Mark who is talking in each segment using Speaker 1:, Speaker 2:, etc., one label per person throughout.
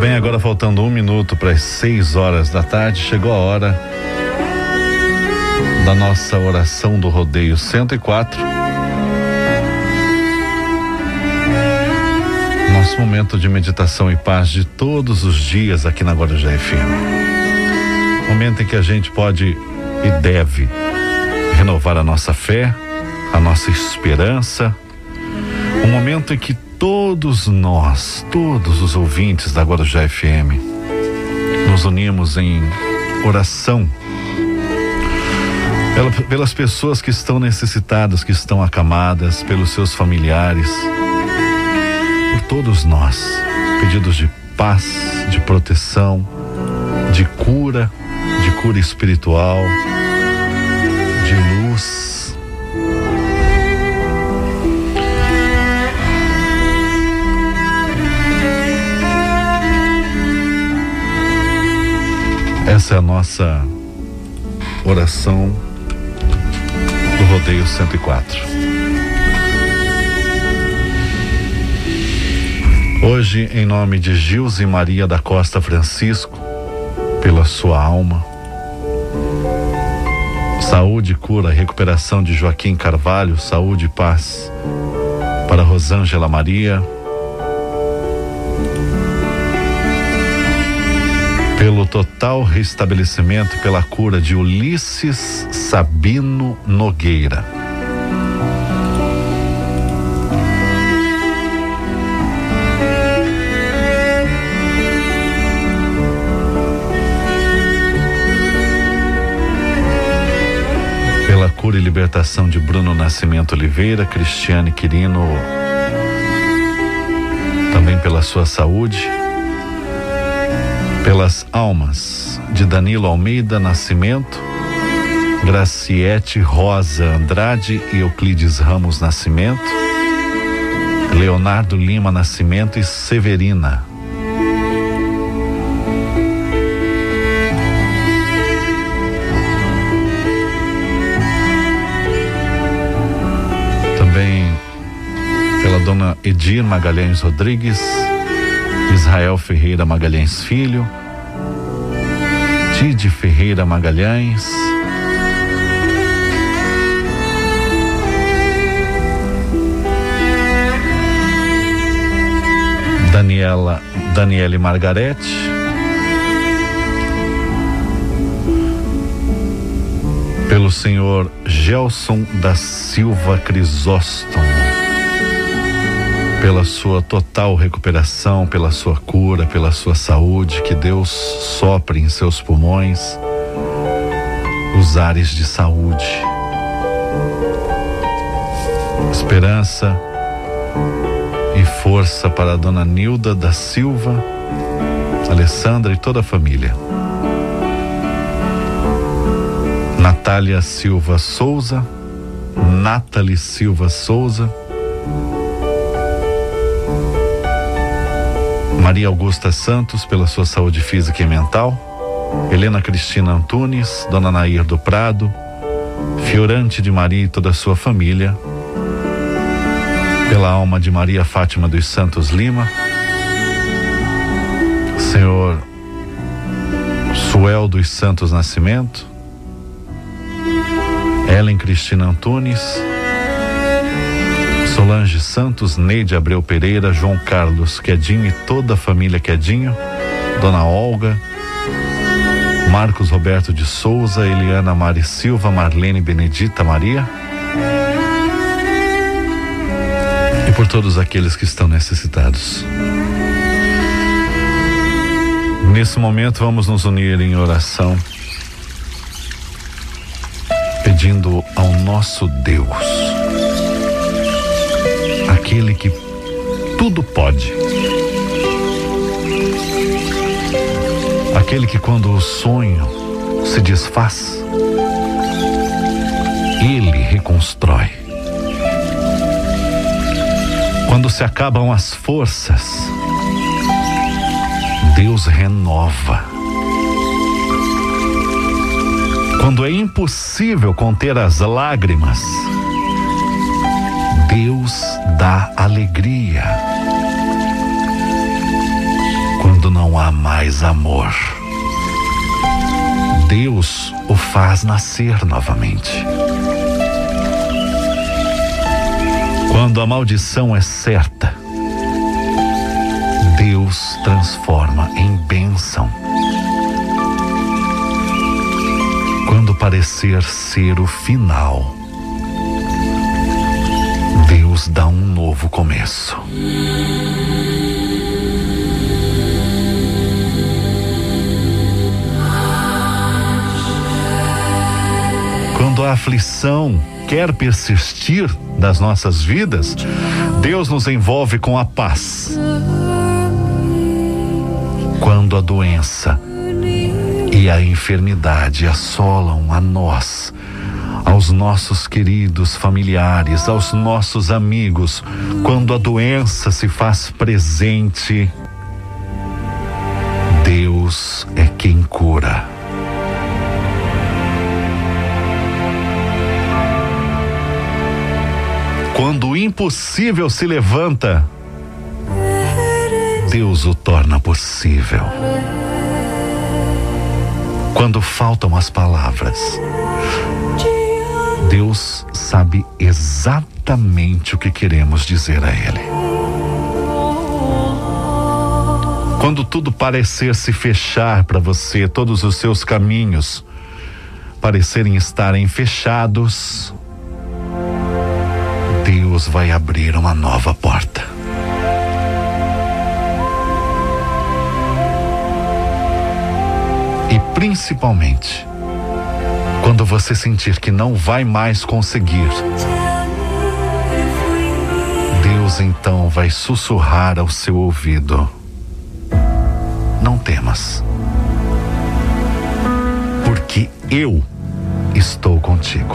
Speaker 1: Bem, agora faltando um minuto para as seis horas da tarde, chegou a hora da nossa oração do rodeio 104. Nosso momento de meditação e paz de todos os dias aqui na Guarujá FM. Momento em que a gente pode e deve renovar a nossa fé, a nossa esperança. Um momento em que todos nós, todos os ouvintes da Guarujá FM, nos unimos em oração pelas pessoas que estão necessitadas, que estão acamadas, pelos seus familiares, por todos nós. Pedidos de paz, de proteção, de cura, de cura espiritual, de luz Essa é a nossa oração do Rodeio 104. Hoje, em nome de Gilze Maria da Costa Francisco, pela sua alma, saúde, cura, recuperação de Joaquim Carvalho, saúde e paz para Rosângela Maria, pelo total restabelecimento pela cura de Ulisses Sabino Nogueira. Pela cura e libertação de Bruno Nascimento Oliveira, Cristiane Quirino, também pela sua saúde pelas almas de Danilo Almeida Nascimento, Graciete Rosa Andrade e Euclides Ramos Nascimento, Leonardo Lima Nascimento e Severina. Também pela dona Edir Magalhães Rodrigues, Israel Ferreira Magalhães Filho, Tide Ferreira Magalhães, Daniela Daniele Margarete, pelo senhor Gelson da Silva Crisóstomo pela sua total recuperação, pela sua cura, pela sua saúde, que Deus sopre em seus pulmões os ares de saúde. Esperança e força para a dona Nilda da Silva, Alessandra e toda a família. Natália Silva Souza, Nathalie Silva Souza, Maria Augusta Santos, pela sua saúde física e mental. Helena Cristina Antunes, Dona Nair do Prado, Fiorante de Maria e toda a sua família. Pela alma de Maria Fátima dos Santos Lima. Senhor Suel dos Santos Nascimento. Ellen Cristina Antunes. Solange Santos, Neide Abreu Pereira, João Carlos Quedinho e toda a família Quedinho, Dona Olga, Marcos Roberto de Souza, Eliana Mari Silva, Marlene Benedita Maria. E por todos aqueles que estão necessitados. Nesse momento vamos nos unir em oração, pedindo ao nosso Deus aquele que tudo pode. Aquele que, quando o sonho se desfaz, ele reconstrói. Quando se acabam as forças, Deus renova. Quando é impossível conter as lágrimas, Deus dá alegria. Quando não há mais amor. Deus o faz nascer novamente. Quando a maldição é certa, Deus transforma em bênção. Quando parecer ser o final, Dá um novo começo. Quando a aflição quer persistir das nossas vidas, Deus nos envolve com a paz. Quando a doença e a enfermidade assolam a nós, aos nossos queridos familiares, aos nossos amigos, quando a doença se faz presente, Deus é quem cura. Quando o impossível se levanta, Deus o torna possível. Quando faltam as palavras, Deus sabe exatamente o que queremos dizer a Ele. Quando tudo parecer se fechar para você, todos os seus caminhos parecerem estarem fechados, Deus vai abrir uma nova porta. E principalmente, quando você sentir que não vai mais conseguir, Deus então vai sussurrar ao seu ouvido: Não temas, porque eu estou contigo.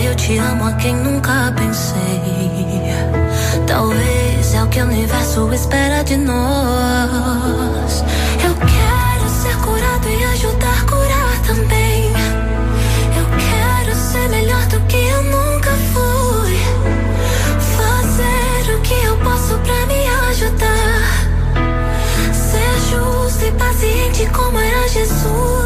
Speaker 2: eu te amo a quem nunca pensei. Talvez é o que o universo espera de nós. Eu quero ser curado e ajudar a curar também. Eu quero ser melhor do que eu nunca fui. Fazer o que eu posso pra me ajudar. Ser justo e paciente como era Jesus.